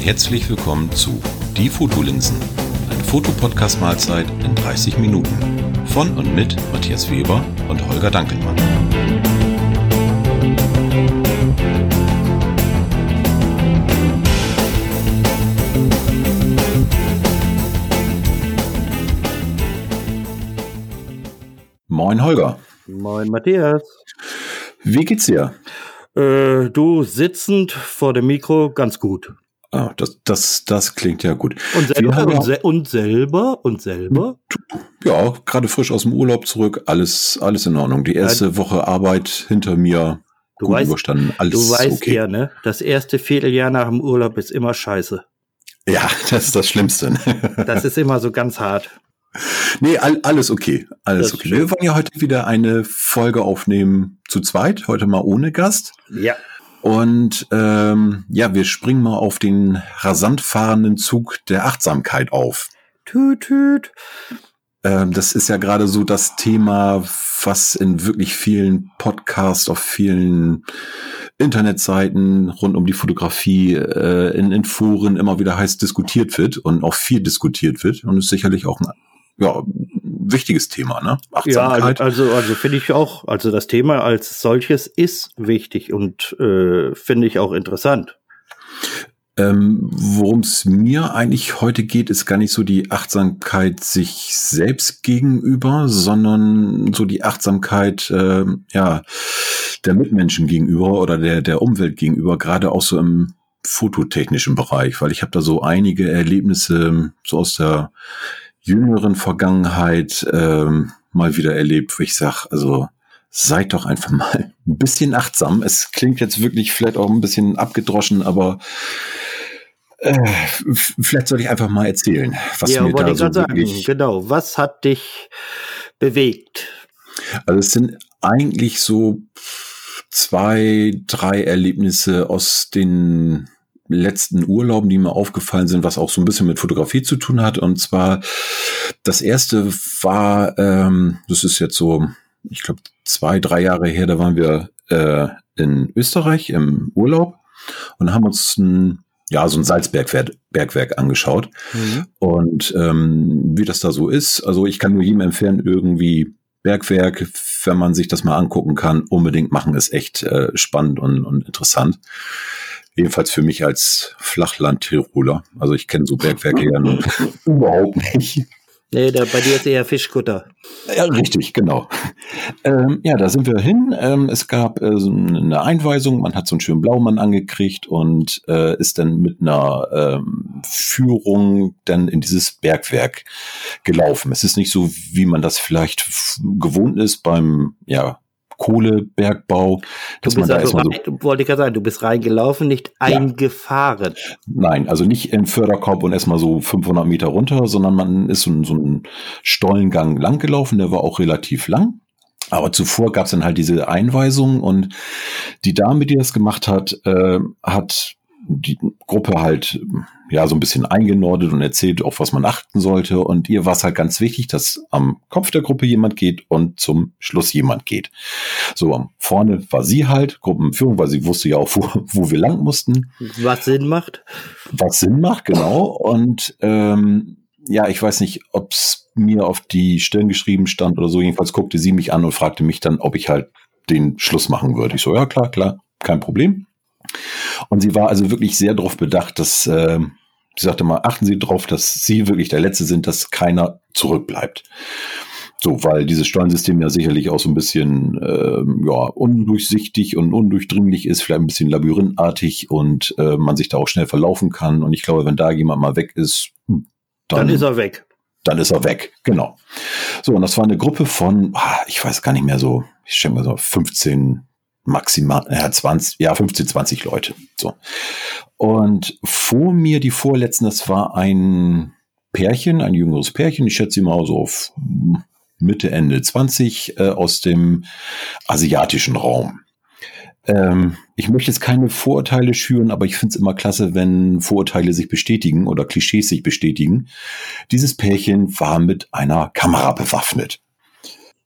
herzlich willkommen zu Die Fotolinsen, eine Fotopodcast-Mahlzeit in 30 Minuten von und mit Matthias Weber und Holger Dankelmann. Moin Holger. Moin Matthias. Wie geht's dir? Äh, du sitzend vor dem Mikro ganz gut. Ah, das, das, das klingt ja gut. Und selber, und, se und, selber, und selber? Ja, gerade frisch aus dem Urlaub zurück, alles, alles in Ordnung. Die erste ja, Woche Arbeit hinter mir, du gut weißt, überstanden, alles Du weißt okay. ja, ne? Das erste Vierteljahr nach dem Urlaub ist immer scheiße. Ja, das ist das Schlimmste. das ist immer so ganz hart. Nee, all, alles okay. Alles okay. Wir wollen ja heute wieder eine Folge aufnehmen zu zweit, heute mal ohne Gast. Ja. Und ähm, ja, wir springen mal auf den rasant fahrenden Zug der Achtsamkeit auf. Tüt, tüt. Ähm, das ist ja gerade so das Thema, was in wirklich vielen Podcasts, auf vielen Internetseiten rund um die Fotografie, äh, in, in Foren immer wieder heiß diskutiert wird und auch viel diskutiert wird und ist sicherlich auch ein ja, wichtiges Thema, ne? Achtsamkeit. Ja, also, also finde ich auch, also das Thema als solches ist wichtig und äh, finde ich auch interessant. Ähm, Worum es mir eigentlich heute geht, ist gar nicht so die Achtsamkeit sich selbst gegenüber, sondern so die Achtsamkeit äh, ja der Mitmenschen gegenüber oder der der Umwelt gegenüber, gerade auch so im fototechnischen Bereich, weil ich habe da so einige Erlebnisse so aus der jüngeren Vergangenheit ähm, mal wieder erlebt, wo ich sage, also seid doch einfach mal ein bisschen achtsam. Es klingt jetzt wirklich vielleicht auch ein bisschen abgedroschen, aber äh, vielleicht soll ich einfach mal erzählen, was ja, mir da so sagen, Genau, was hat dich bewegt? Also es sind eigentlich so zwei, drei Erlebnisse aus den letzten Urlauben, die mir aufgefallen sind, was auch so ein bisschen mit Fotografie zu tun hat. Und zwar das erste war, ähm, das ist jetzt so, ich glaube, zwei, drei Jahre her, da waren wir äh, in Österreich im Urlaub und haben uns ein ja, so ein Salzbergwerk angeschaut. Mhm. Und ähm, wie das da so ist, also ich kann nur jedem empfehlen, irgendwie Bergwerk, wenn man sich das mal angucken kann, unbedingt machen, ist echt äh, spannend und, und interessant. Jedenfalls für mich als Flachland-Tiroler. Also ich kenne so Bergwerke ja nun überhaupt nicht. Nee, da, bei dir ist eher Fischkutter. Ja, richtig, genau. Ähm, ja, da sind wir hin. Ähm, es gab äh, so eine Einweisung, man hat so einen schönen Blaumann angekriegt und äh, ist dann mit einer ähm, Führung dann in dieses Bergwerk gelaufen. Es ist nicht so, wie man das vielleicht gewohnt ist beim, ja, Kohlebergbau. Du bist also rein, so, wollte ich gerade sagen, du bist reingelaufen, nicht ja. eingefahren. Nein, also nicht im Förderkorb und erstmal so 500 Meter runter, sondern man ist so, so einen Stollengang langgelaufen, der war auch relativ lang. Aber zuvor gab es dann halt diese Einweisung und die Dame, die das gemacht hat, äh, hat die Gruppe halt ja so ein bisschen eingenordet und erzählt, auf was man achten sollte. Und ihr war es halt ganz wichtig, dass am Kopf der Gruppe jemand geht und zum Schluss jemand geht. So, vorne war sie halt, Gruppenführung, weil sie wusste ja auch, wo, wo wir lang mussten. Was Sinn macht. Was Sinn macht, genau. Und ähm, ja, ich weiß nicht, ob es mir auf die Stirn geschrieben stand oder so. Jedenfalls guckte sie mich an und fragte mich dann, ob ich halt den Schluss machen würde. Ich so, ja klar, klar, kein Problem. Und sie war also wirklich sehr darauf bedacht, dass äh, sie sagte mal, achten Sie darauf, dass Sie wirklich der Letzte sind, dass keiner zurückbleibt. So, weil dieses Steuernsystem ja sicherlich auch so ein bisschen äh, ja, undurchsichtig und undurchdringlich ist, vielleicht ein bisschen labyrinthartig und äh, man sich da auch schnell verlaufen kann. Und ich glaube, wenn da jemand mal weg ist, hm, dann, dann ist er weg. Dann ist er weg, genau. So, und das war eine Gruppe von, ah, ich weiß gar nicht mehr so, ich schätze mal so 15 maximal, ja, 20, ja, 15, 20 Leute. So. Und vor mir die vorletzten, das war ein Pärchen, ein jüngeres Pärchen, ich schätze mal so auf Mitte, Ende 20 äh, aus dem asiatischen Raum. Ähm, ich möchte jetzt keine Vorurteile schüren, aber ich finde es immer klasse, wenn Vorurteile sich bestätigen oder Klischees sich bestätigen. Dieses Pärchen war mit einer Kamera bewaffnet.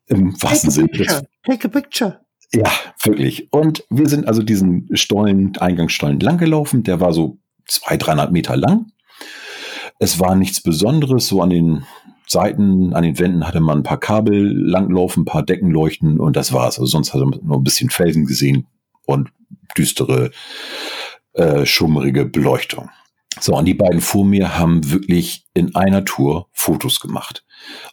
Im wahrsten Sinne. Take a picture. Ja, wirklich. Und wir sind also diesen Stollen, Eingangsstollen langgelaufen. Der war so zwei, 300 Meter lang. Es war nichts Besonderes, so an den Seiten, an den Wänden hatte man ein paar Kabel langlaufen, ein paar Decken leuchten und das war's. Also sonst hatte man nur ein bisschen Felsen gesehen und düstere, äh, schummrige Beleuchtung. So, und die beiden vor mir haben wirklich in einer Tour Fotos gemacht.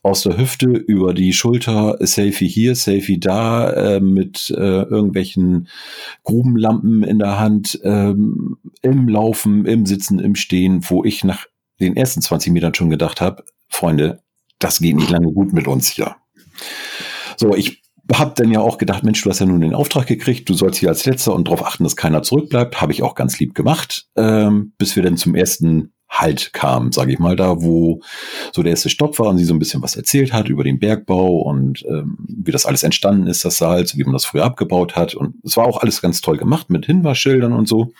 Aus der Hüfte über die Schulter, Selfie hier, Selfie da, äh, mit äh, irgendwelchen Grubenlampen in der Hand, ähm, im Laufen, im Sitzen, im Stehen, wo ich nach den ersten 20 Metern schon gedacht habe, Freunde, das geht nicht lange gut mit uns hier. So, ich hab dann ja auch gedacht, Mensch, du hast ja nun den Auftrag gekriegt, du sollst hier als Letzter und darauf achten, dass keiner zurückbleibt. Habe ich auch ganz lieb gemacht, ähm, bis wir dann zum ersten Halt kamen, sage ich mal, da wo so der erste Stopp war und sie so ein bisschen was erzählt hat über den Bergbau und ähm, wie das alles entstanden ist, das Salz, wie man das früher abgebaut hat. Und es war auch alles ganz toll gemacht mit Hinweisschildern und so.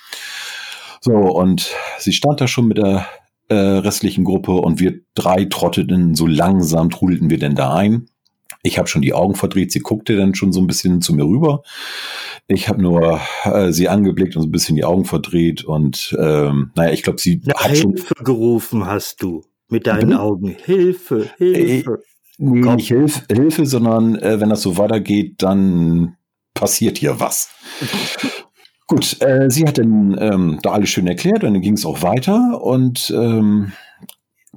So, und sie stand da schon mit der äh, restlichen Gruppe und wir drei trotteten so langsam, trudelten wir denn da ein. Ich habe schon die Augen verdreht, sie guckte dann schon so ein bisschen zu mir rüber. Ich habe nur äh, sie angeblickt und so ein bisschen die Augen verdreht und ähm, naja, ich glaube, sie Na, hat Hilfe schon gerufen hast du mit deinen Mhm. Augen. Hilfe, Hilfe. nee, Komm. nicht Hilfe, Hilfe, sondern äh, wenn das so weitergeht, dann passiert hier was. Gut, äh, sie hat dann ähm, da alles schön erklärt und dann ging es auch weiter und ähm,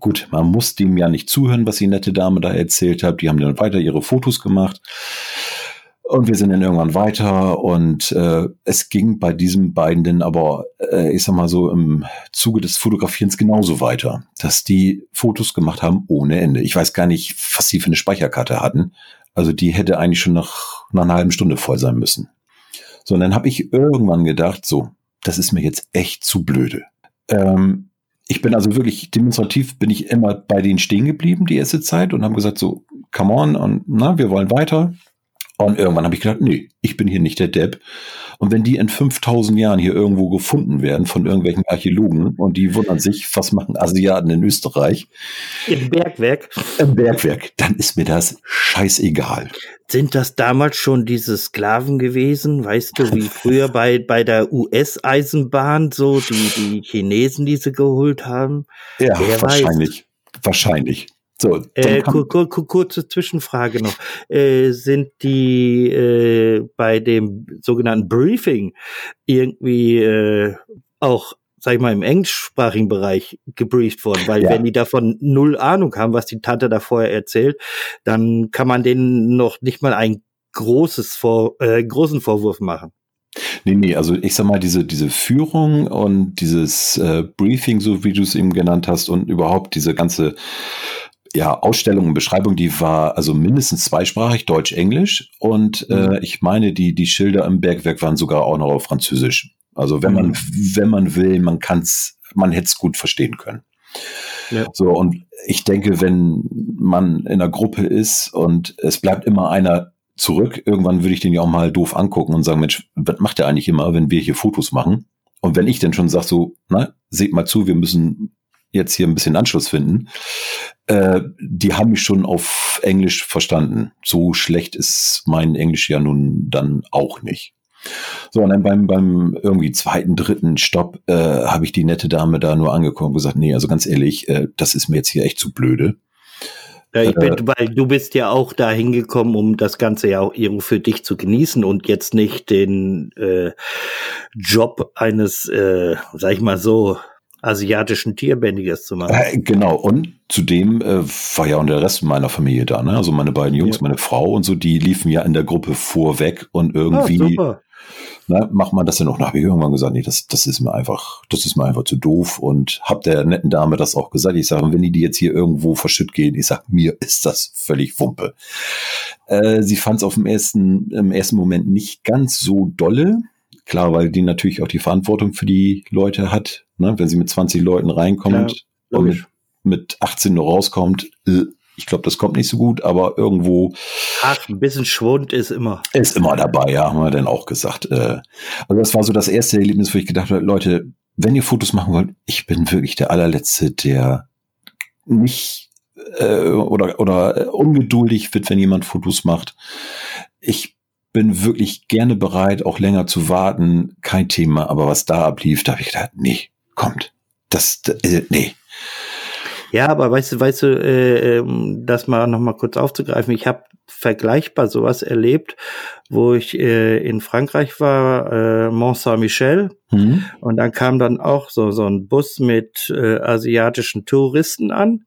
gut, man muss dem ja nicht zuhören, was die nette Dame da erzählt hat. Die haben dann weiter ihre Fotos gemacht und wir sind dann irgendwann weiter und äh, es ging bei diesen beiden dann aber, äh, ich sag mal so, im Zuge des Fotografierens genauso weiter, dass die Fotos gemacht haben ohne Ende. Ich weiß gar nicht, was sie für eine Speicherkarte hatten. Also die hätte eigentlich schon nach, nach einer halben Stunde voll sein müssen. So, und dann habe ich irgendwann gedacht, so, das ist mir jetzt echt zu blöde. Ähm, ich bin also wirklich demonstrativ, bin ich immer bei denen stehen geblieben, die erste Zeit, und haben gesagt, so, come on, und na, wir wollen weiter. Und irgendwann habe ich gedacht, nee, ich bin hier nicht der Depp. Und wenn die in 5000 Jahren hier irgendwo gefunden werden von irgendwelchen Archäologen und die wundern sich, was machen Asiaten in Österreich Im Bergwerk. im Bergwerk, dann ist mir das scheißegal. Sind das damals schon diese Sklaven gewesen? Weißt du, wie früher bei, bei der US-Eisenbahn so die, die Chinesen diese geholt haben? Ja, Wer wahrscheinlich. Wahrscheinlich. So, Äh, kur, kur, kur, kurze Zwischenfrage noch. Äh, sind die äh, bei dem sogenannten Briefing irgendwie äh, auch, sag ich mal, im englischsprachigen Bereich gebrieft worden? Weil Ja. wenn die davon null Ahnung haben, was die Tante da vorher erzählt, dann kann man denen noch nicht mal ein großes Vor äh, großen Vorwurf machen. Nee, nee, also ich sag mal, diese, diese Führung und dieses äh, Briefing, so wie du es eben genannt hast, und überhaupt diese ganze ja, Ausstellung und Beschreibung, die war also mindestens zweisprachig, Deutsch, Englisch. Und äh, ich meine, die, die Schilder im Bergwerk waren sogar auch noch auf Französisch. Also wenn man, Mhm. wenn man will, man kann's, man hätte es gut verstehen können. Ja. So, und ich denke, wenn man in einer Gruppe ist und es bleibt immer einer zurück, irgendwann würde ich den ja auch mal doof angucken und sagen, Mensch, was macht der eigentlich immer, wenn wir hier Fotos machen? Und wenn ich dann schon sage, so, na, seht mal zu, wir müssen jetzt hier ein bisschen Anschluss finden, äh, die haben mich schon auf Englisch verstanden. So schlecht ist mein Englisch ja nun dann auch nicht. So, und dann beim, beim irgendwie zweiten, dritten Stopp äh, habe ich die nette Dame da nur angeguckt und gesagt, nee, also ganz ehrlich, äh, das ist mir jetzt hier echt zu blöde. Ja, ich bin, Äh, weil du bist ja auch da hingekommen, um das Ganze ja auch irgendwo für dich zu genießen und jetzt nicht den äh, Job eines, äh, sag ich mal so, asiatischen Tierbändigers zu machen. Äh, genau, und zudem äh, war ja auch der Rest meiner Familie da, ne? Also meine beiden Jungs, Ja. meine Frau und so, die liefen ja in der Gruppe vorweg und Ah, irgendwie super. ne, macht man das ja noch. Da habe ich irgendwann gesagt, nee, das, das ist mir einfach, das ist mir einfach zu doof und hab der netten Dame das auch gesagt. Ich sage, wenn die die jetzt hier irgendwo verschütt gehen, ich sag, mir ist das völlig Wumpe. Äh, sie fand es auf dem ersten, im ersten Moment nicht ganz so dolle. Klar, weil die natürlich auch die Verantwortung für die Leute hat. Ne? Wenn sie mit 20 Leuten reinkommt und mit, Logisch. mit 18 nur rauskommt, äh, ich glaube, das kommt nicht so gut, aber irgendwo Ach, ein bisschen Schwund ist immer. ist immer dabei, ja, haben wir dann auch gesagt. Äh, also das war so das erste Erlebnis, wo ich gedacht habe, Leute, wenn ihr Fotos machen wollt, ich bin wirklich der allerletzte, der nicht äh, oder oder äh, ungeduldig wird, wenn jemand Fotos macht. Ich bin wirklich gerne bereit, auch länger zu warten, kein Thema. Aber was da ablief, da habe ich gedacht, nee, kommt. Das, äh, nee. Ja, aber weißt du, weißt du, äh, ähm, das mal noch mal kurz aufzugreifen. Ich habe vergleichbar sowas erlebt, wo ich äh, in Frankreich war, äh, Mont Saint-Michel, mhm. und dann kam dann auch so so ein Bus mit äh, asiatischen Touristen an,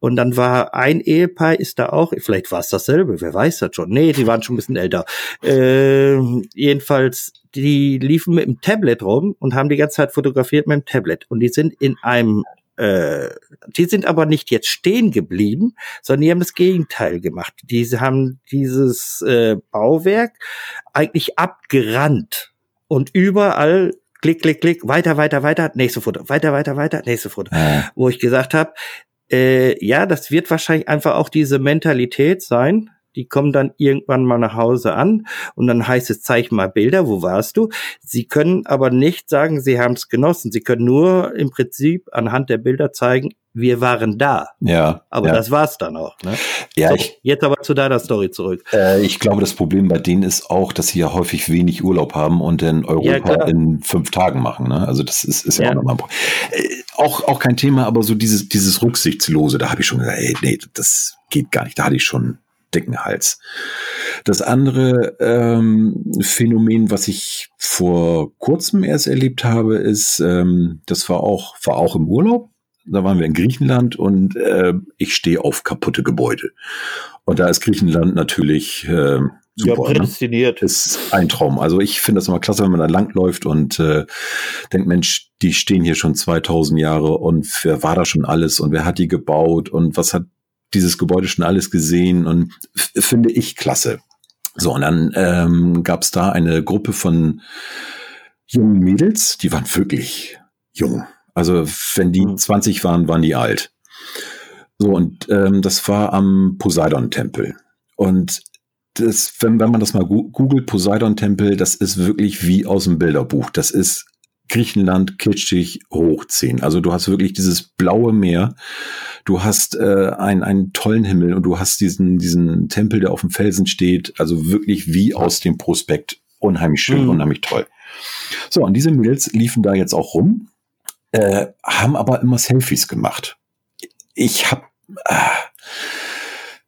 und dann war ein Ehepaar ist da auch, vielleicht war es dasselbe, wer weiß das schon? Nee, die waren schon ein bisschen älter. Äh, jedenfalls die liefen mit dem Tablet rum und haben die ganze Zeit fotografiert mit dem Tablet. Und die sind in einem äh, die sind aber nicht jetzt stehen geblieben, sondern die haben das Gegenteil gemacht. Die haben dieses äh, Bauwerk eigentlich abgerannt und überall klick, klick, klick, weiter, weiter, weiter, nächste Foto, weiter, weiter, weiter, nächste Foto. Ja. Wo ich gesagt habe, äh, ja, das wird wahrscheinlich einfach auch diese Mentalität sein, die kommen dann irgendwann mal nach Hause an und dann heißt es, zeig mal Bilder, wo warst du? Sie können aber nicht sagen, sie haben es genossen. Sie können nur im Prinzip anhand der Bilder zeigen, wir waren da. Ja. Aber ja. das war's dann auch. Ne? Ja, so, ich, jetzt aber zu deiner Story zurück. Äh, ich glaube, das Problem bei denen ist auch, dass sie ja häufig wenig Urlaub haben und in Europa ja, in fünf Tagen machen. Ne? Also das ist, ist ja, ja. auch nochmal. Äh, auch, auch kein Thema, aber so dieses, dieses Rücksichtslose, da habe ich schon gesagt, ey, nee, das geht gar nicht. Da hatte ich schon dicken Hals. Das andere ähm, Phänomen, was ich vor kurzem erst erlebt habe, ist, ähm, das war auch, war auch im Urlaub. Da waren wir in Griechenland und äh, ich stehe auf kaputte Gebäude. Und da ist Griechenland natürlich äh, super. Ja, ne? prädestiniert. Ne? Ist ein Traum. Also ich finde das immer klasse, wenn man da langläuft und äh, denkt, Mensch, die stehen hier schon 2000 Jahre und wer war da schon alles und wer hat die gebaut und was hat dieses Gebäude schon alles gesehen und finde ich klasse. So, und dann ähm, gab es da eine Gruppe von jungen Mädels, die waren wirklich jung. Also wenn die 20 mhm. waren, waren die alt. So, und ähm, das war am Poseidon-Tempel. Und das, wenn, wenn man das mal googelt, Poseidon-Tempel, das ist wirklich wie aus dem Bilderbuch. Das ist Griechenland kitschig hochziehen. Also du hast wirklich dieses blaue Meer, du hast äh, einen, einen tollen Himmel und du hast diesen, diesen Tempel, der auf dem Felsen steht, also wirklich wie aus dem Prospekt. Unheimlich schön, mhm. unheimlich toll. So, und diese Mädels liefen da jetzt auch rum, äh, haben aber immer Selfies gemacht. Ich habe äh,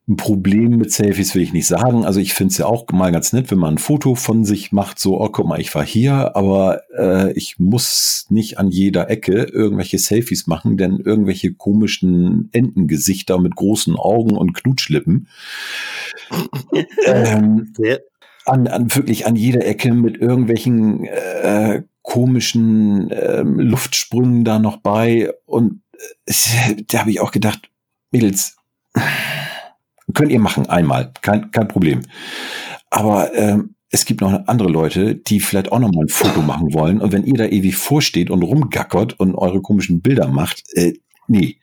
ein Problem mit Selfies will ich nicht sagen. Also ich finde es ja auch mal ganz nett, wenn man ein Foto von sich macht, so, oh, guck mal, ich war hier, aber äh, ich muss nicht an jeder Ecke irgendwelche Selfies machen, denn irgendwelche komischen Entengesichter mit großen Augen und Knutschlippen. ähm, an, an wirklich an jeder Ecke mit irgendwelchen äh, komischen äh, Luftsprüngen da noch bei. Und äh, da habe ich auch gedacht, Mädels, Könnt ihr machen, einmal, kein, kein Problem. Aber ähm, es gibt noch andere Leute, die vielleicht auch noch mal ein Foto machen wollen. Und wenn ihr da ewig vorsteht und rumgackert und eure komischen Bilder macht, äh, nee,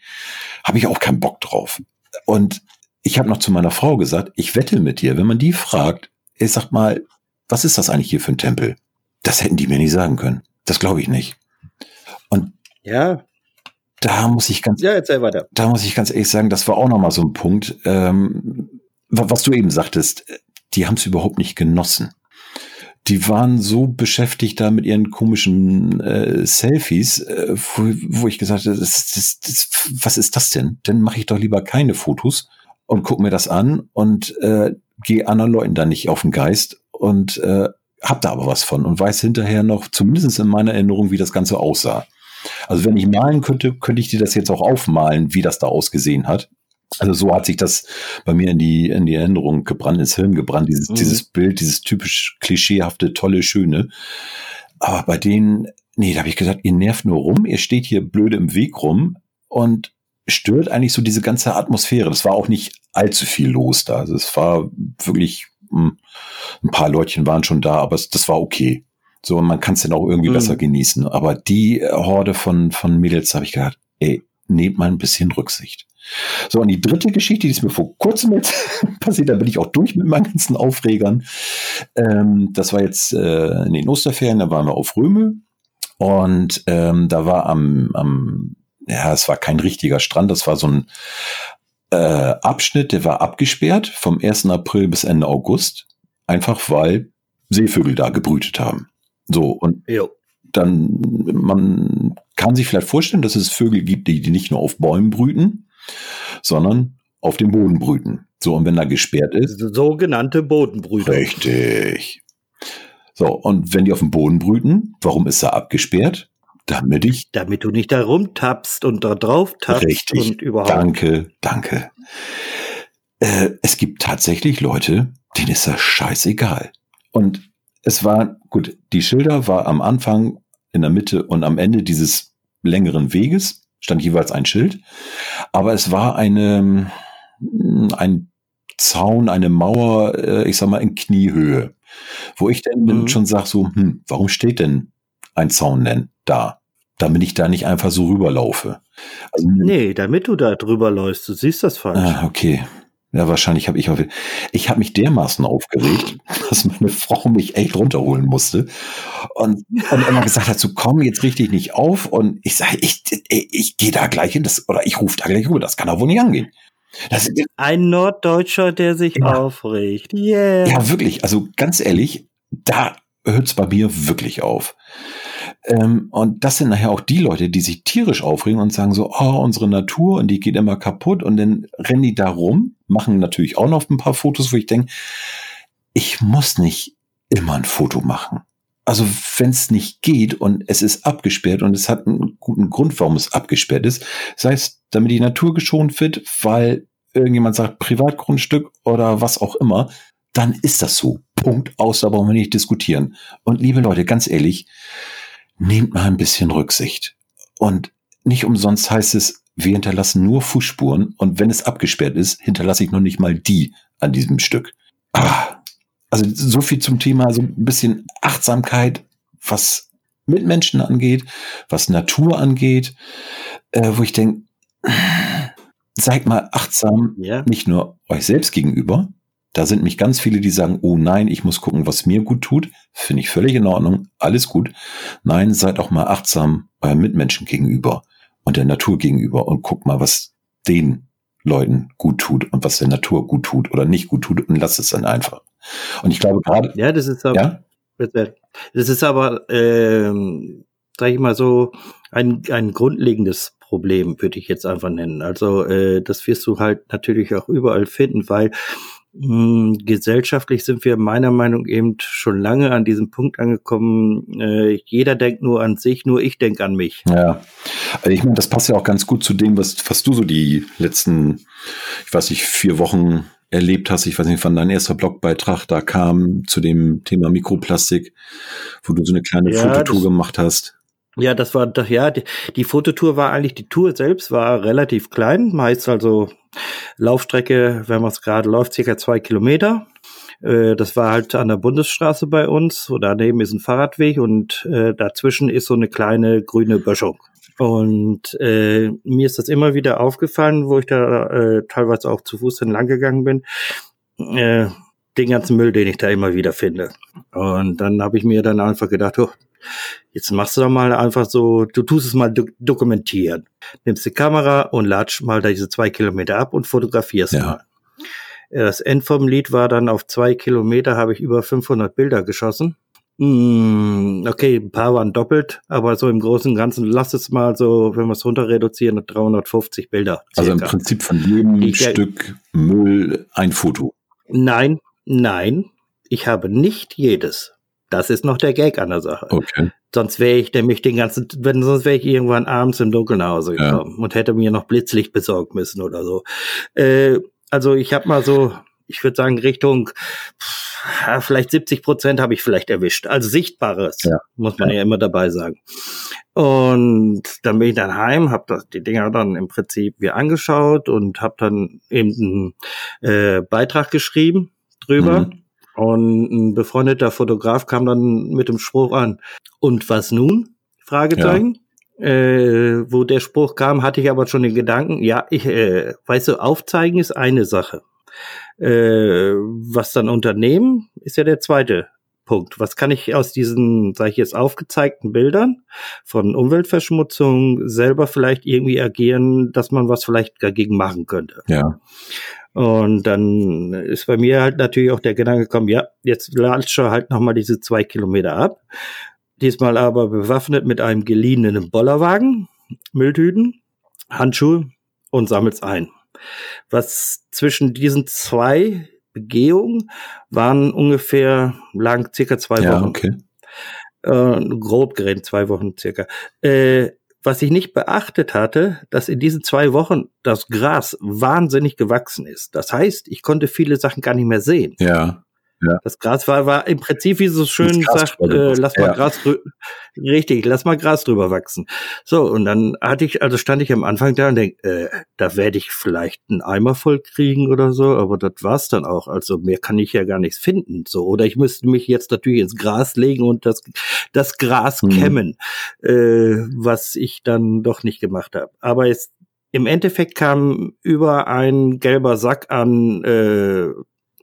habe ich auch keinen Bock drauf. Und ich habe noch zu meiner Frau gesagt, ich wette mit dir, wenn man die fragt, ich sag mal, was ist das eigentlich hier für ein Tempel? Das hätten die mir nicht sagen können. Das glaube ich nicht. Und ja, da muss ich ganz, ja, erzähl weiter. Da muss ich ganz ehrlich sagen, das war auch nochmal so ein Punkt, ähm, was du eben sagtest, die haben es überhaupt nicht genossen. Die waren so beschäftigt da mit ihren komischen äh, Selfies, äh, wo, wo, ich gesagt habe, das, das, das, was ist das denn? Dann mache ich doch lieber keine Fotos und guck mir das an und äh, gehe anderen Leuten da nicht auf den Geist und äh, hab da aber was von und weiß hinterher noch, zumindest in meiner Erinnerung, wie das Ganze aussah. Also wenn ich malen könnte, könnte ich dir das jetzt auch aufmalen, wie das da ausgesehen hat. Also so hat sich das bei mir in die, in die Erinnerung gebrannt, ins Hirn gebrannt, dieses, mhm. dieses Bild, dieses typisch klischeehafte, tolle, schöne. Aber bei denen, nee, da habe ich gesagt, ihr nervt nur rum, ihr steht hier blöde im Weg rum und stört eigentlich so diese ganze Atmosphäre. Das war auch nicht allzu viel los da. Also es war wirklich, hm, ein paar Leutchen waren schon da, aber es, das war okay. So, man kann es dann auch irgendwie mhm. besser genießen. Aber die äh, Horde von, von Mädels habe ich gedacht, ey, nehmt mal ein bisschen Rücksicht. So, und die dritte Geschichte, die ist mir vor kurzem jetzt passiert, da bin ich auch durch mit meinen ganzen Aufregern. Ähm, das war jetzt äh, in den Osterferien, da waren wir auf Röme und ähm, da war am, am, ja, es war kein richtiger Strand, das war so ein äh, Abschnitt, der war abgesperrt vom 1. April bis Ende August, einfach weil Seevögel da gebrütet haben. So, und jo. dann, man kann sich vielleicht vorstellen, dass es Vögel gibt, die, die nicht nur auf Bäumen brüten, sondern auf dem Boden brüten. So, und wenn da gesperrt ist. Sogenannte Bodenbrüter. Richtig. So, und wenn die auf dem Boden brüten, warum ist er abgesperrt? Damit ich. Damit du nicht da rumtappst und da drauf tappst richtig. und überhaupt. Danke, danke. Äh, es gibt tatsächlich Leute, denen ist das scheißegal. Und es war, gut, die Schilder war am Anfang, in der Mitte und am Ende dieses längeren Weges, stand jeweils ein Schild. Aber es war eine, ein Zaun, eine Mauer, äh, ich sag mal, in Kniehöhe. Wo ich dann mhm. schon sag so, hm, warum steht denn ein Zaun denn da? Damit ich da nicht einfach so rüberlaufe. Also, nee, damit du da drüber läufst, du siehst das falsch. Ah, okay. Ja, wahrscheinlich habe ich auch. Ich habe mich dermaßen aufgeregt, dass meine Frau mich echt runterholen musste und, und immer gesagt hat: so komm, jetzt richtig nicht auf. Und ich sage, ich, ich, ich gehe da gleich hin, das, oder ich rufe da gleich rüber, das kann doch wohl nicht angehen. Das, ein Norddeutscher, der sich ja. aufregt. Yeah. Ja, wirklich. Also ganz ehrlich, da hört es bei mir wirklich auf. Ähm, und das sind nachher auch die Leute, die sich tierisch aufregen und sagen so, oh, unsere Natur und die geht immer kaputt und dann rennen die da rum, machen natürlich auch noch ein paar Fotos, wo ich denke, ich muss nicht immer ein Foto machen. Also wenn es nicht geht und es ist abgesperrt und es hat einen guten Grund, warum es abgesperrt ist, sei es, damit die Natur geschont wird, weil irgendjemand sagt Privatgrundstück oder was auch immer, dann ist das so. Punkt aus, da brauchen wir nicht diskutieren. Und liebe Leute, ganz ehrlich, nehmt mal ein bisschen Rücksicht. Und nicht umsonst heißt es, wir hinterlassen nur Fußspuren und wenn es abgesperrt ist, hinterlasse ich noch nicht mal die an diesem Stück. Ah, also so viel zum Thema, so ein bisschen Achtsamkeit, was Mitmenschen angeht, was Natur angeht, äh, wo ich denke, seid mal achtsam, ja. nicht nur euch selbst gegenüber, da sind mich ganz viele, die sagen, oh nein, ich muss gucken, was mir gut tut. Finde ich völlig in Ordnung. Alles gut. Nein, seid auch mal achtsam euren Mitmenschen gegenüber und der Natur gegenüber und guckt mal, was den Leuten gut tut und was der Natur gut tut oder nicht gut tut und lasst es dann einfach. Und ich glaube gerade. Ja, das ist aber, ja? das ist aber, ähm, sag ich mal so, ein, ein grundlegendes Problem, würde ich jetzt einfach nennen. Also, äh, das wirst du halt natürlich auch überall finden, weil gesellschaftlich sind wir meiner Meinung eben schon lange an diesem Punkt angekommen. Äh, jeder denkt nur an sich, nur ich denke an mich. Ja, also ich meine, das passt ja auch ganz gut zu dem, was, was du so die letzten, ich weiß nicht, vier Wochen erlebt hast. Ich weiß nicht, wann dein erster Blogbeitrag da kam zu dem Thema Mikroplastik, wo du so eine kleine ja, Fototour gemacht hast. Ja, das war doch, ja, die, die Fototour war eigentlich, die Tour selbst war relativ klein, meist also Laufstrecke, wenn man es gerade läuft, circa zwei Kilometer. Äh, das war halt an der Bundesstraße bei uns, wo daneben ist ein Fahrradweg und äh, dazwischen ist so eine kleine grüne Böschung. Und äh, mir ist das immer wieder aufgefallen, wo ich da äh, teilweise auch zu Fuß entlang gegangen bin. Äh, den ganzen Müll, den ich da immer wieder finde. Und dann habe ich mir dann einfach gedacht, oh, Jetzt machst du doch mal einfach so, du tust es mal do dokumentieren. Nimmst die Kamera und latsch mal diese zwei Kilometer ab und fotografierst ja. mal. Das End vom Lied war dann auf zwei Kilometer habe ich über 500 Bilder geschossen. Mm, okay, ein paar waren doppelt, aber so im Großen und Ganzen lass es mal so, wenn wir es runter reduzieren, 350 Bilder. Circa. Also im Prinzip von jedem ich, Stück Müll ein Foto. Nein, nein, ich habe nicht jedes. Das ist noch der Gag an der Sache. Okay. Sonst wäre ich nämlich den ganzen, wenn sonst wäre ich irgendwann abends im Dunkeln nach Hause gekommen ja. und hätte mir noch Blitzlicht besorgt müssen oder so. Äh, also ich habe mal so, ich würde sagen Richtung pff, vielleicht 70 Prozent habe ich vielleicht erwischt. Also sichtbares ja. muss man ja. ja immer dabei sagen. Und dann bin ich dann heim, habe die Dinger dann im Prinzip mir angeschaut und habe dann eben einen äh, Beitrag geschrieben drüber. Mhm und ein befreundeter Fotograf kam dann mit dem Spruch an. Und was nun? Fragezeichen. Ja. Äh, wo der Spruch kam, hatte ich aber schon den Gedanken, ja, ich, äh, weißt du, aufzeigen ist eine Sache. Äh, was dann unternehmen, ist ja der zweite Punkt. Was kann ich aus diesen, sage ich jetzt, aufgezeigten Bildern von Umweltverschmutzung selber vielleicht irgendwie agieren, dass man was vielleicht dagegen machen könnte? Ja. Und dann ist bei mir halt natürlich auch der Gedanke gekommen, ja, jetzt latsche halt nochmal diese zwei Kilometer ab. diesmal aber bewaffnet mit einem geliehenen Bollerwagen, Mülltüten, Handschuhe und sammelt's ein. Was zwischen diesen zwei Begehungen waren ungefähr lang circa zwei Ja, Wochen. okay. Äh, grob gerechnet zwei Wochen circa. Äh, was ich nicht beachtet hatte, dass in diesen zwei Wochen das Gras wahnsinnig gewachsen ist. Das heißt, ich konnte viele Sachen gar nicht mehr sehen. Ja. Das Gras war, war im Prinzip, wie so schön sagt, äh, lass mal ja. Gras richtig, lass mal Gras drüber wachsen. So, und dann hatte ich, also stand ich am Anfang da und denk, äh, da werde ich vielleicht einen Eimer voll kriegen oder so, aber das war's dann auch. Also mehr kann ich ja gar nichts finden. So, oder ich müsste mich jetzt natürlich ins Gras legen und das, das Gras Mhm. kämmen, äh, was ich dann doch nicht gemacht habe. Aber es, im Endeffekt kam über ein gelber Sack an äh,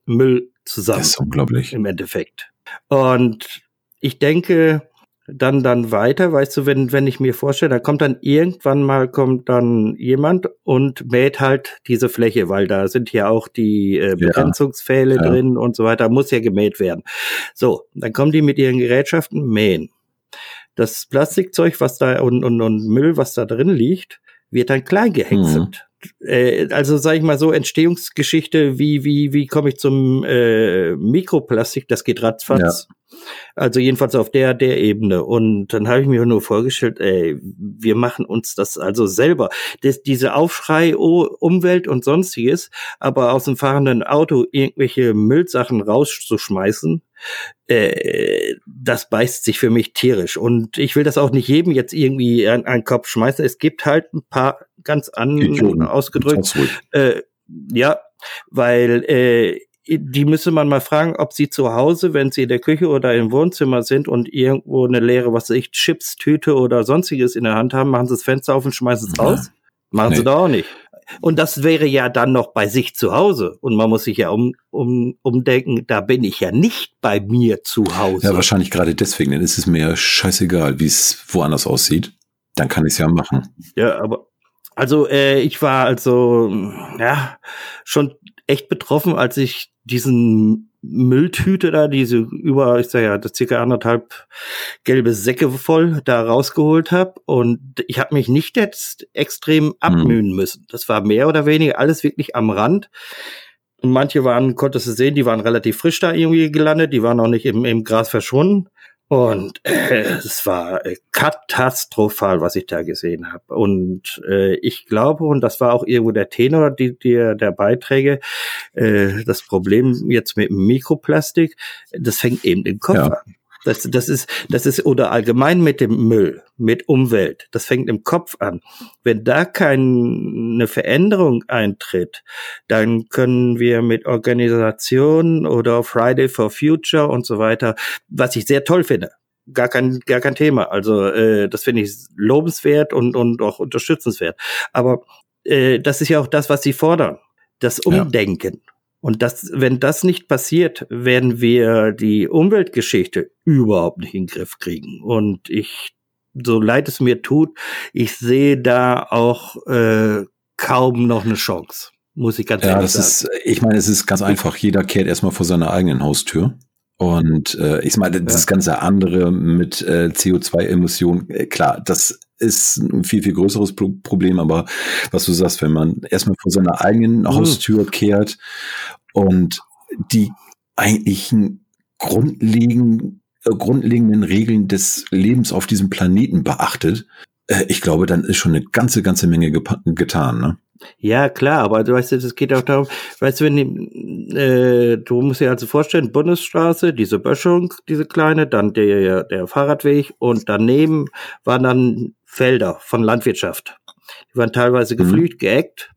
Müll zusammen Das ist unglaublich. im Endeffekt. Und ich denke dann dann weiter, weißt du, wenn wenn ich mir vorstelle, da kommt dann irgendwann mal kommt dann jemand und mäht halt diese Fläche, weil da sind ja auch die äh. Begrenzungspfähle Ja. drin und so weiter, muss ja gemäht werden. So, dann kommen die mit ihren Gerätschaften mähen. Das Plastikzeug, was da und, und, und Müll, was da drin liegt, wird dann klein gehäckselt. Äh, also sage ich mal so Entstehungsgeschichte, wie wie wie komme ich zum äh, Mikroplastik? Das geht ratzfatz. Also jedenfalls auf der der Ebene. Und dann habe ich mir nur vorgestellt, ey, wir machen uns das also selber. Das, diese Aufschrei, oh, Umwelt und sonstiges, aber aus dem fahrenden Auto irgendwelche Müllsachen rauszuschmeißen, äh, das beißt sich für mich tierisch. Und ich will das auch nicht jedem jetzt irgendwie an, an den Kopf schmeißen. Es gibt halt ein paar ganz an ausgedrückt, äh, ja, weil äh, die müsste man mal fragen, ob sie zu Hause, wenn sie in der Küche oder im Wohnzimmer sind und irgendwo eine leere, was weiß ich, Chips-Tüte oder sonstiges in der Hand haben, machen sie das Fenster auf und schmeißen es Ja. raus. Machen Nee. sie doch auch nicht. Und das wäre ja dann noch bei sich zu Hause. Und man muss sich ja um, um, umdenken, da bin ich ja nicht bei mir zu Hause. Ja, wahrscheinlich gerade deswegen. Dann ist es mir scheißegal, wie es woanders aussieht. Dann kann ich es ja machen. Ja, aber also äh, ich war also ja schon echt betroffen, als ich diesen Mülltüte da, diese über, ich sag ja, das circa anderthalb gelbe Säcke voll da rausgeholt habe und ich habe mich nicht jetzt extrem abmühen müssen. Das war mehr oder weniger alles wirklich am Rand. Und manche waren, konntest du sehen, die waren relativ frisch da irgendwie gelandet, die waren noch nicht im, im Gras verschwunden. Und äh, es war äh, katastrophal, was ich da gesehen habe. Und äh, ich glaube, und das war auch irgendwo der Tenor die, die, der Beiträge, äh, das Problem jetzt mit Mikroplastik, das fängt eben im Kopf Ja. an. Das, das ist, das ist, oder allgemein mit dem Müll, mit Umwelt, das fängt im Kopf an. Wenn da keine Veränderung eintritt, dann können wir mit Organisationen oder Friday for Future und so weiter, was ich sehr toll finde, gar kein, gar kein Thema. Also äh, das finde ich lobenswert und, und auch unterstützenswert. Aber äh, das ist ja auch das, was sie fordern, das Ja. Und das, wenn das nicht passiert, werden wir die Umweltgeschichte überhaupt nicht in den Griff kriegen. Und ich, so leid es mir tut, ich sehe da auch äh, kaum noch eine Chance. Muss ich ganz Ja, ehrlich das sagen. ist, ich meine, es ist ganz einfach. Jeder kehrt erstmal vor seiner eigenen Haustür. Und äh, ich meine, dieses ganze andere mit äh, CO2-Emissionen, äh, klar, das ist ein viel, viel größeres Pro Problem, aber was du sagst, wenn man erstmal vor seiner eigenen Mhm. Haustür kehrt und die eigentlichen grundlegenden, äh, grundlegenden Regeln des Lebens auf diesem Planeten beachtet, äh, ich glaube, dann ist schon eine ganze, ganze Menge getan. Ne? Ja, klar, aber du weißt, es geht auch darum, weißt du, wenn die, äh, du musst dir also vorstellen, Bundesstraße, diese Böschung, diese kleine, dann der, der Fahrradweg und daneben waren dann Felder von Landwirtschaft. Die waren teilweise Mhm. geflügt, geeckt.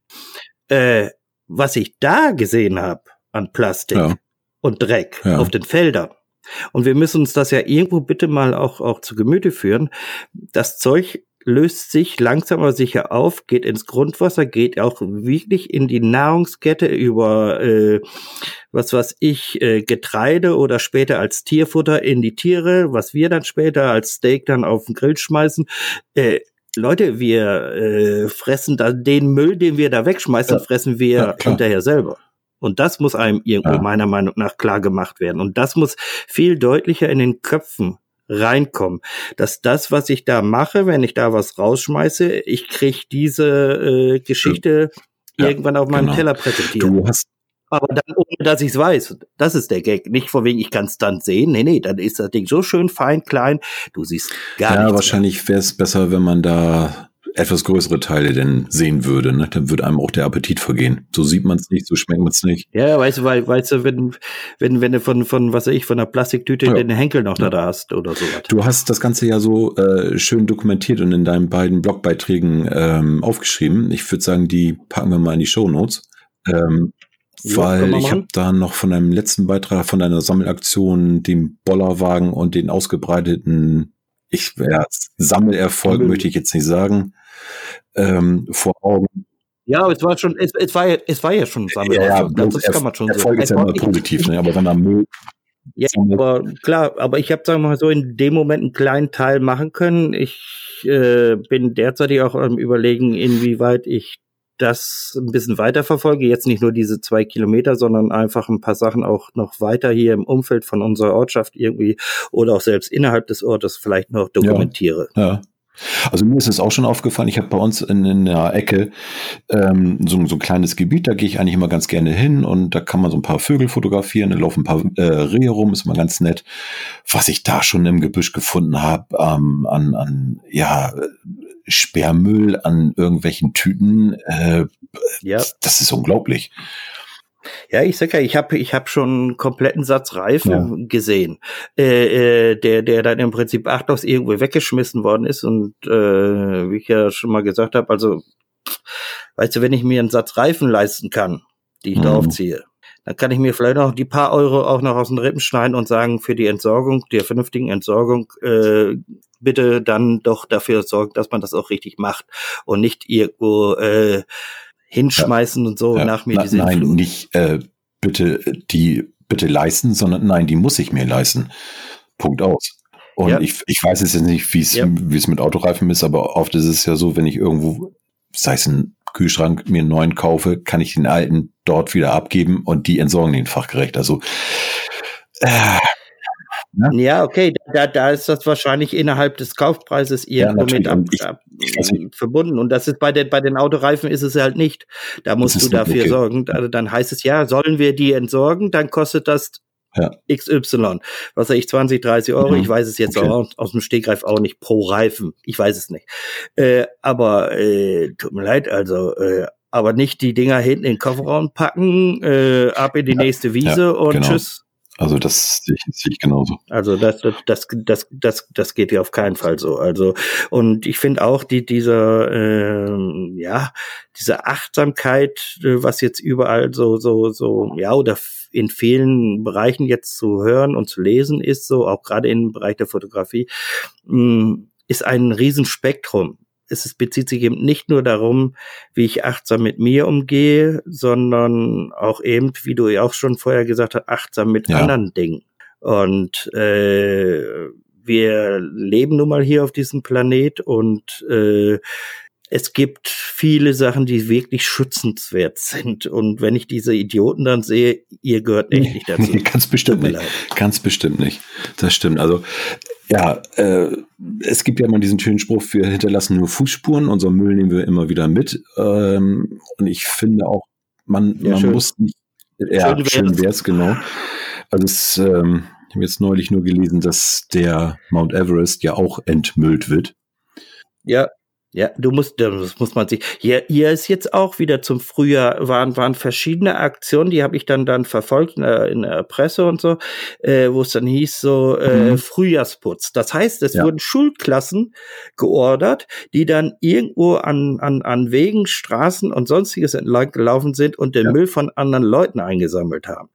Äh, was ich da gesehen habe an Plastik Ja. und Dreck Ja. auf den Feldern. Und wir müssen uns das ja irgendwo bitte mal auch, auch zu Gemüte führen. Das Zeug löst sich langsam aber sicher auf, geht ins Grundwasser, geht auch wirklich in die Nahrungskette über, äh, was weiß ich, äh, Getreide oder später als Tierfutter in die Tiere, was wir dann später als Steak dann auf den Grill schmeißen. Äh, Leute, wir äh, fressen da den Müll, den wir da wegschmeißen, Ja. fressen wir Ja, hinterher selber. Und das muss einem irgendwo Ja. meiner Meinung nach klar gemacht werden. Und das muss viel deutlicher in den Köpfen reinkommen. Dass das, was ich da mache, wenn ich da was rausschmeiße, ich krieg diese äh, Geschichte ja, irgendwann auf meinem genau. Teller präsentiert. Du hast aber dann ohne, dass ich es weiß. Das ist der Gag. Nicht von wegen, ich kann es dann sehen. Nee, nee, dann ist das Ding so schön fein, klein. Du siehst gar nichts. Ja, wahrscheinlich wäre es besser, wenn man da etwas größere Teile denn sehen würde, ne? dann würde einem auch der Appetit vergehen. So sieht man es nicht, so schmeckt man es nicht. Ja, weißt du, weil, weißt du, wenn, wenn, wenn du von, von, was weiß ich, von einer Plastiktüte ja. den Henkel noch ja. da hast oder so. Du hast das Ganze ja so äh, schön dokumentiert und in deinen beiden Blogbeiträgen ähm, aufgeschrieben. Ich würde sagen, die packen wir mal in die Show Notes. Ähm, ja, weil ich habe da noch von einem letzten Beitrag von einer Sammelaktion, dem Bollerwagen und den ausgebreiteten, ich ja, Sammelerfolg möchte ich jetzt nicht sagen, ähm, vor Augen. Ja, aber es war schon, es, es war ja, es war ja schon Sammel. Ja, ja das, das kann man schon Erfolg so. ist ja immer positiv, ne? aber wenn er Müll ja, aber klar, aber ich habe, sagen wir mal so, in dem Moment einen kleinen Teil machen können. Ich äh, bin derzeit auch am überlegen, inwieweit ich das ein bisschen weiter verfolge. Jetzt nicht nur diese zwei Kilometer, sondern einfach ein paar Sachen auch noch weiter hier im Umfeld von unserer Ortschaft irgendwie oder auch selbst innerhalb des Ortes vielleicht noch dokumentiere. Ja, ja. Also mir ist es auch schon aufgefallen, ich habe bei uns in, in der Ecke ähm, so, so ein kleines Gebiet, da gehe ich eigentlich immer ganz gerne hin und da kann man so ein paar Vögel fotografieren, da laufen ein paar äh, Rehe rum, ist mal ganz nett. Was ich da schon im Gebüsch gefunden habe, ähm, an, an ja, Sperrmüll, an irgendwelchen Tüten, äh, ja. das ist unglaublich. Ja, ich sag ja, ich habe ich hab schon einen kompletten Satz Reifen ja. gesehen, äh, äh, der, der dann im Prinzip achtlos irgendwo weggeschmissen worden ist. Und äh, wie ich ja schon mal gesagt habe, also, weißt du, wenn ich mir einen Satz Reifen leisten kann, die ich mhm. draufziehe, dann kann ich mir vielleicht noch die paar Euro auch noch aus den Rippen schneiden und sagen, für die Entsorgung, der vernünftigen Entsorgung, äh, bitte dann doch dafür sorgen, dass man das auch richtig macht und nicht irgendwo äh, hinschmeißen ja. und so ja. nach mir diese Nein, Flut. nicht äh, bitte die bitte leisten, sondern nein, die muss ich mir leisten. Punkt aus. Und ja. ich, ich weiß es jetzt nicht, wie es wie es mit Autoreifen ist, aber oft ist es ja so, wenn ich irgendwo, sei es ein Kühlschrank, mir einen neuen kaufe, kann ich den alten dort wieder abgeben und die entsorgen den fachgerecht. Also äh, Ne? Ja, okay, da, da ist das wahrscheinlich innerhalb des Kaufpreises irgendwo ja, mit ab, ab, verbunden. Und das ist bei den, bei den Autoreifen ist es halt nicht. Da musst du dafür okay. sorgen. Also dann heißt es ja, sollen wir die entsorgen, dann kostet das ja. XY. Was sag ich, 20, 30 Euro? Mhm. Ich weiß es jetzt okay. auch aus dem Stegreif auch nicht pro Reifen. Ich weiß es nicht. Äh, aber äh, tut mir leid, also äh, aber nicht die Dinger hinten in den Kofferraum packen, äh, ab in die ja. nächste Wiese ja, und genau. tschüss. Also das sehe ich, sehe ich genauso. Also das, das, das, das, das geht ja auf keinen Fall so. Also und ich finde auch die dieser äh, ja diese Achtsamkeit, äh, was jetzt überall so so so ja oder in vielen Bereichen jetzt zu hören und zu lesen ist, so auch gerade im Bereich der Fotografie, mm, ist ein Riesenspektrum es bezieht sich eben nicht nur darum, wie ich achtsam mit mir umgehe, sondern auch eben, wie du ja auch schon vorher gesagt hast, achtsam mit ja. anderen Dingen. Und äh, wir leben nun mal hier auf diesem Planet und äh, es gibt viele Sachen, die wirklich schützenswert sind. Und wenn ich diese Idioten dann sehe, ihr gehört echt nicht dazu. Nee, ganz bestimmt nicht. Ganz bestimmt nicht. Das stimmt. Also ja, äh, es gibt ja immer diesen schönen Spruch, wir hinterlassen nur Fußspuren, unser Müll nehmen wir immer wieder mit. Ähm, und ich finde auch, man, ja, man schön. muss nicht, ja, schön wäre es, genau. Also es, ähm, ich habe jetzt neulich nur gelesen, dass der Mount Everest ja auch entmüllt wird. Ja, ja, du musst, das muss man sich. Hier, hier ist jetzt auch wieder zum Frühjahr waren waren verschiedene Aktionen, die habe ich dann dann verfolgt in der, in der Presse und so, äh, wo es dann hieß so äh, mhm. Frühjahrsputz. Das heißt, es ja. wurden Schulklassen geordert, die dann irgendwo an an an Wegen, Straßen und sonstiges entlang gelaufen sind und den ja. Müll von anderen Leuten eingesammelt haben.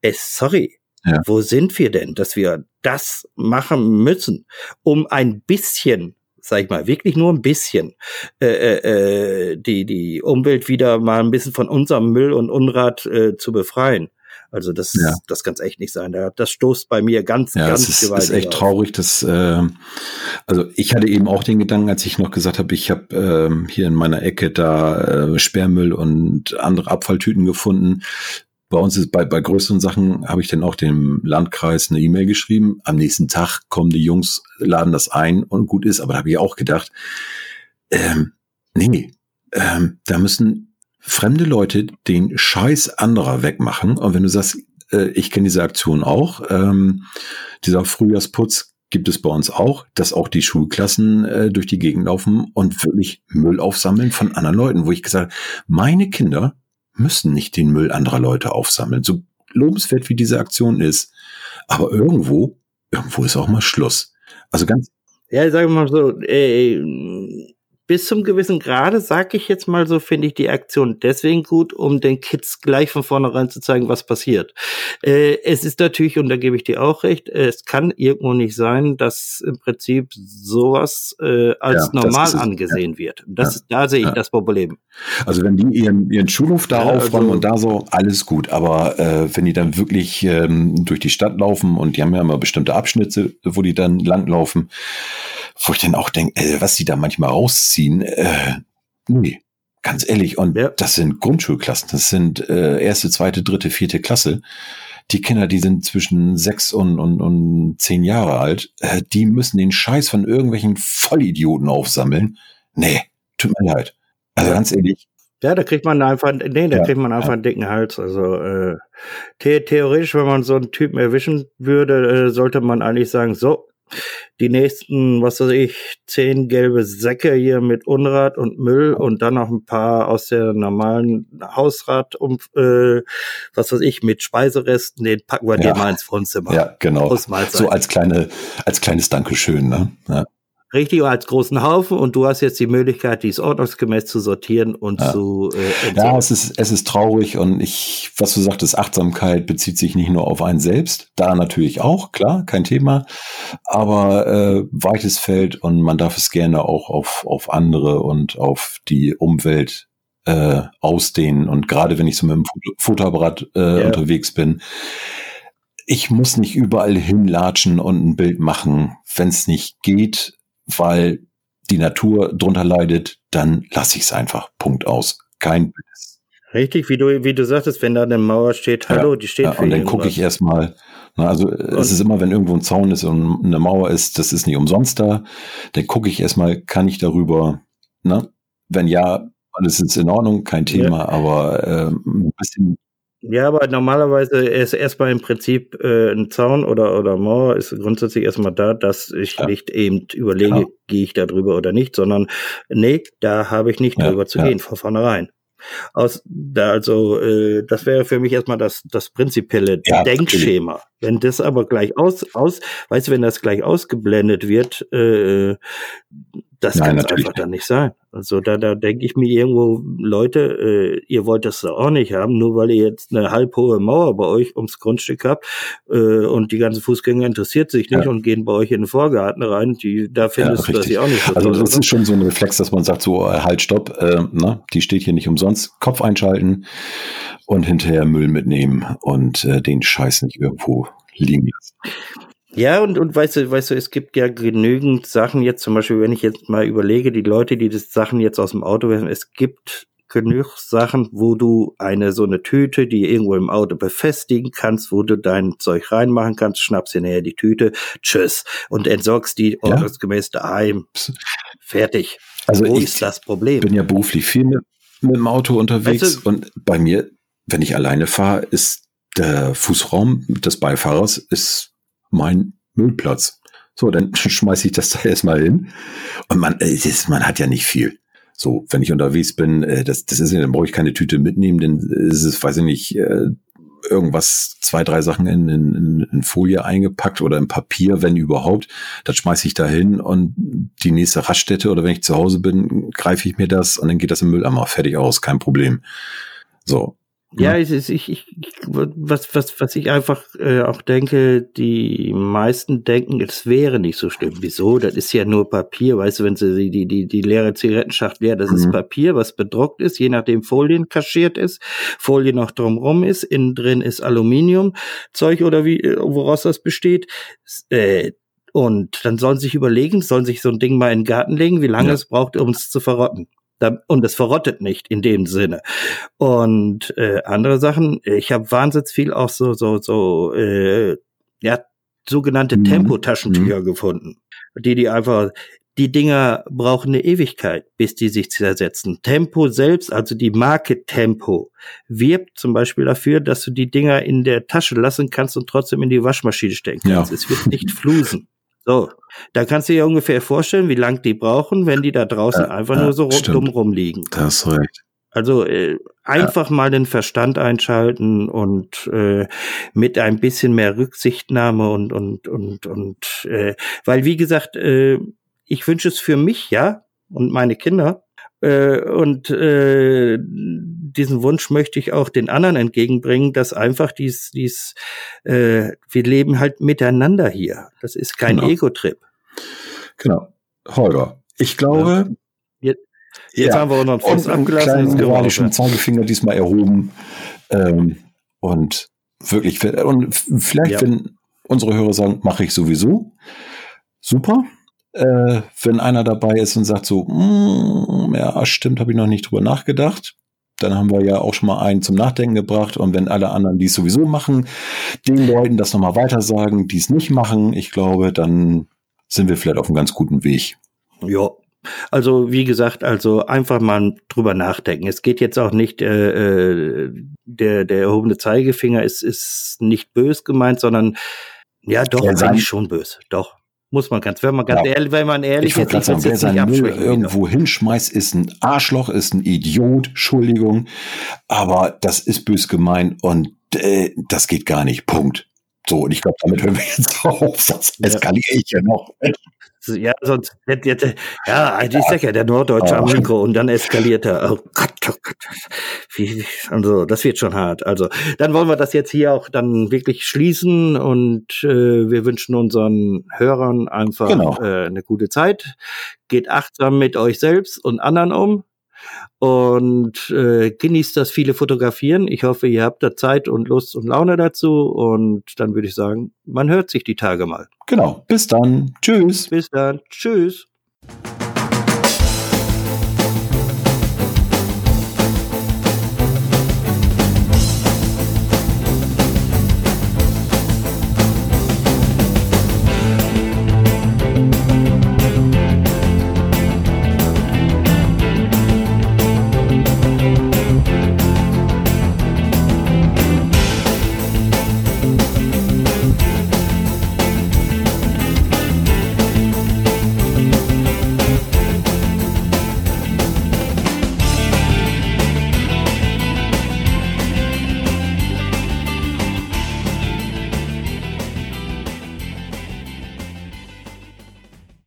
Äh, sorry, ja. Wo sind wir denn, dass wir das machen müssen, um ein bisschen sag ich mal, wirklich nur ein bisschen äh, äh, äh, die, die Umwelt wieder mal ein bisschen von unserem Müll und Unrat äh, zu befreien. Also das, ja. das kann echt nicht sein. Das stoßt bei mir ganz, ja, ganz es ist, ist echt auf. traurig, dass äh, also ich hatte eben auch den Gedanken, als ich noch gesagt habe, ich habe ähm, hier in meiner Ecke da äh, Sperrmüll und andere Abfalltüten gefunden bei uns ist bei, bei größeren Sachen habe ich dann auch dem Landkreis eine E-Mail geschrieben. Am nächsten Tag kommen die Jungs, laden das ein und gut ist. Aber da habe ich auch gedacht, ähm, nee, ähm, da müssen fremde Leute den Scheiß anderer wegmachen. Und wenn du sagst, äh, ich kenne diese Aktion auch, ähm, dieser Frühjahrsputz gibt es bei uns auch, dass auch die Schulklassen äh, durch die Gegend laufen und wirklich Müll aufsammeln von anderen Leuten, wo ich gesagt habe, meine Kinder müssen nicht den Müll anderer Leute aufsammeln. So lobenswert wie diese Aktion ist. Aber irgendwo, irgendwo ist auch mal Schluss. Also ganz. Ja, sagen wir mal so, äh, bis zum gewissen Grade, sag ich jetzt mal so, finde ich die Aktion deswegen gut, um den Kids gleich von vornherein zu zeigen, was passiert. Äh, es ist natürlich, und da gebe ich dir auch recht, es kann irgendwo nicht sein, dass im Prinzip sowas äh, als ja, normal angesehen ja. wird. Das, ja. Da sehe ich das Problem. Also wenn die ihren, ihren Schulhof da aufräumen also, und da so, alles gut. Aber äh, wenn die dann wirklich ähm, durch die Stadt laufen und die haben ja immer bestimmte Abschnitte, wo die dann langlaufen, wo ich dann auch denke, äh, was die da manchmal rausziehen, äh, nee, ganz ehrlich. Und ja. das sind Grundschulklassen, das sind äh, erste, zweite, dritte, vierte Klasse. Die Kinder, die sind zwischen sechs und, und, und zehn Jahre alt, äh, die müssen den Scheiß von irgendwelchen Vollidioten aufsammeln. Nee, tut mir leid. Also ganz ehrlich, ja, da kriegt man einfach, nee, da ja, kriegt man einfach ja. einen dicken Hals. Also äh, the theoretisch, wenn man so einen Typen erwischen würde, äh, sollte man eigentlich sagen, so, die nächsten, was weiß ich, zehn gelbe Säcke hier mit Unrat und Müll und dann noch ein paar aus der normalen Hausrat um, äh, was weiß ich, mit Speiseresten, den packen wir ja. dir mal ins Wohnzimmer. Ja, genau. So als kleine, als kleines Dankeschön, ne? Ja richtig als großen Haufen und du hast jetzt die Möglichkeit, dies ordnungsgemäß zu sortieren und ja. zu äh, Ja, es ist, es ist traurig und ich, was du sagtest, Achtsamkeit bezieht sich nicht nur auf einen selbst, da natürlich auch, klar, kein Thema, aber äh, weites Feld und man darf es gerne auch auf, auf andere und auf die Umwelt äh, ausdehnen und gerade wenn ich so mit dem Fotoapparat äh, ja. unterwegs bin, ich muss nicht überall hinlatschen und ein Bild machen. Wenn es nicht geht, weil die Natur drunter leidet, dann lasse ich es einfach. Punkt aus. Kein Richtig, wie du, wie du sagtest, wenn da eine Mauer steht, hallo, ja, die steht ja, für Und dann gucke ich erstmal, also und es ist immer, wenn irgendwo ein Zaun ist und eine Mauer ist, das ist nicht umsonst da, dann gucke ich erstmal, kann ich darüber, ne? Wenn ja, alles ist in Ordnung, kein Thema, ja. aber äh, ein bisschen ja, aber normalerweise ist erstmal im Prinzip äh, ein Zaun oder, oder Mauer ist grundsätzlich erstmal da, dass ich ja. nicht eben überlege, genau. gehe ich da drüber oder nicht, sondern nee, da habe ich nicht ja, drüber zu ja. gehen, von vornherein. Aus, da also, äh, das wäre für mich erstmal das, das prinzipielle Denkschema. Natürlich. Wenn das aber gleich aus, aus, weißt du, wenn das gleich ausgeblendet wird, äh, das kann einfach dann nicht sein. Also da, da denke ich mir irgendwo, Leute, äh, ihr wollt das auch nicht haben, nur weil ihr jetzt eine halbhohe Mauer bei euch ums Grundstück habt äh, und die ganzen Fußgänger interessiert sich nicht ja. und gehen bei euch in den Vorgarten rein. Die, da findest ja, du das ja auch nicht. So also das oder? ist schon so ein Reflex, dass man sagt, so äh, halt, stopp, äh, ne, die steht hier nicht umsonst, Kopf einschalten und hinterher Müll mitnehmen und äh, den Scheiß nicht irgendwo liegen lassen. Ja, und, und weißt du, weißt du, es gibt ja genügend Sachen jetzt, zum Beispiel, wenn ich jetzt mal überlege, die Leute, die das Sachen jetzt aus dem Auto werfen, es gibt genug Sachen, wo du eine so eine Tüte, die irgendwo im Auto befestigen kannst, wo du dein Zeug reinmachen kannst, schnappst dir näher die Tüte, tschüss, und entsorgst die ja. ordnungsgemäß daheim. Fertig. Also wo ich ist das Problem? bin ja beruflich viel mit, mit dem Auto unterwegs weißt du, und bei mir, wenn ich alleine fahre, ist der Fußraum des Beifahrer ist mein Müllplatz. So, dann schmeiße ich das da erstmal hin. Und man, äh, ist, man hat ja nicht viel. So, wenn ich unterwegs bin, äh, das, das ist ja, dann brauche ich keine Tüte mitnehmen, denn ist es, weiß ich nicht, äh, irgendwas, zwei, drei Sachen in, in, in Folie eingepackt oder in Papier, wenn überhaupt. Das schmeiße ich da hin und die nächste Raststätte oder wenn ich zu Hause bin, greife ich mir das und dann geht das im Mülleimer fertig aus, kein Problem. So, ja, ich, ich, ich, was, was, was ich einfach äh, auch denke, die meisten denken, es wäre nicht so schlimm. Wieso? Das ist ja nur Papier, weißt du, wenn sie die, die, die, leere Zigarettenschacht leer, das mhm. ist Papier, was bedruckt ist, je nachdem Folien kaschiert ist, Folie noch drumrum ist, innen drin ist Aluminium, Zeug oder wie, äh, woraus das besteht. Äh, und dann sollen sie sich überlegen, sollen sich so ein Ding mal in den Garten legen, wie lange ja. es braucht, um es zu verrotten. Und es verrottet nicht in dem Sinne. Und äh, andere Sachen, ich habe wahnsinnig viel auch so, so, so, äh, ja, sogenannte mhm. Tempotaschentücher mhm. gefunden. Die, die einfach, die Dinger brauchen eine Ewigkeit, bis die sich zersetzen. Tempo selbst, also die Marke Tempo, wirbt zum Beispiel dafür, dass du die Dinger in der Tasche lassen kannst und trotzdem in die Waschmaschine stecken kannst. Ja. Es wird nicht flusen. So, da kannst du dir ungefähr vorstellen, wie lang die brauchen, wenn die da draußen ja, einfach ja, nur so dumm rumliegen. Das ist recht. Also äh, einfach ja. mal den Verstand einschalten und äh, mit ein bisschen mehr Rücksichtnahme und und und und äh, weil wie gesagt, äh, ich wünsche es für mich ja und meine Kinder und äh, diesen Wunsch möchte ich auch den anderen entgegenbringen, dass einfach dies dies äh, wir leben halt miteinander hier. Das ist kein genau. Ego-Trip. Genau, Holger. Ich glaube, Jetzt ja. haben wir unseren Fuß abgelassen. Einen moralischen Zeigefinger diesmal erhoben. Ähm, und wirklich, und vielleicht, ja. wenn unsere Hörer sagen, mache ich sowieso, super. Äh, wenn einer dabei ist und sagt so, mm, ja, stimmt, habe ich noch nicht drüber nachgedacht, dann haben wir ja auch schon mal einen zum Nachdenken gebracht. Und wenn alle anderen die es sowieso machen, den Leuten das nochmal weiter sagen, die es nicht machen, ich glaube, dann sind wir vielleicht auf einem ganz guten Weg. Ja, also wie gesagt, also einfach mal drüber nachdenken. Es geht jetzt auch nicht, äh, äh, der, der erhobene Zeigefinger ist, ist nicht bös gemeint, sondern ja doch, eigentlich schon bös. Doch. Muss man ganz, wenn man ganz ja. ehrlich, wenn man ehrlich ich ist, sagen, wer sein Müll irgendwo hinschmeißt, ist ein Arschloch, ist ein Idiot, Entschuldigung. Aber das ist bös gemeint und äh, das geht gar nicht. Punkt. So, und ich glaube, damit hören wir jetzt auf, sonst eskaliere ich ja noch. Ja, sonst, ja, ich sag ja, der norddeutsche am Mikro und dann eskaliert er. Oh Gott, oh Gott. Wie, also, das wird schon hart. Also, dann wollen wir das jetzt hier auch dann wirklich schließen und äh, wir wünschen unseren Hörern einfach genau. äh, eine gute Zeit. Geht achtsam mit euch selbst und anderen um und äh, genießt das viele Fotografieren. Ich hoffe, ihr habt da Zeit und Lust und Laune dazu und dann würde ich sagen, man hört sich die Tage mal. Genau. Bis dann. Tschüss. Bis dann. Tschüss.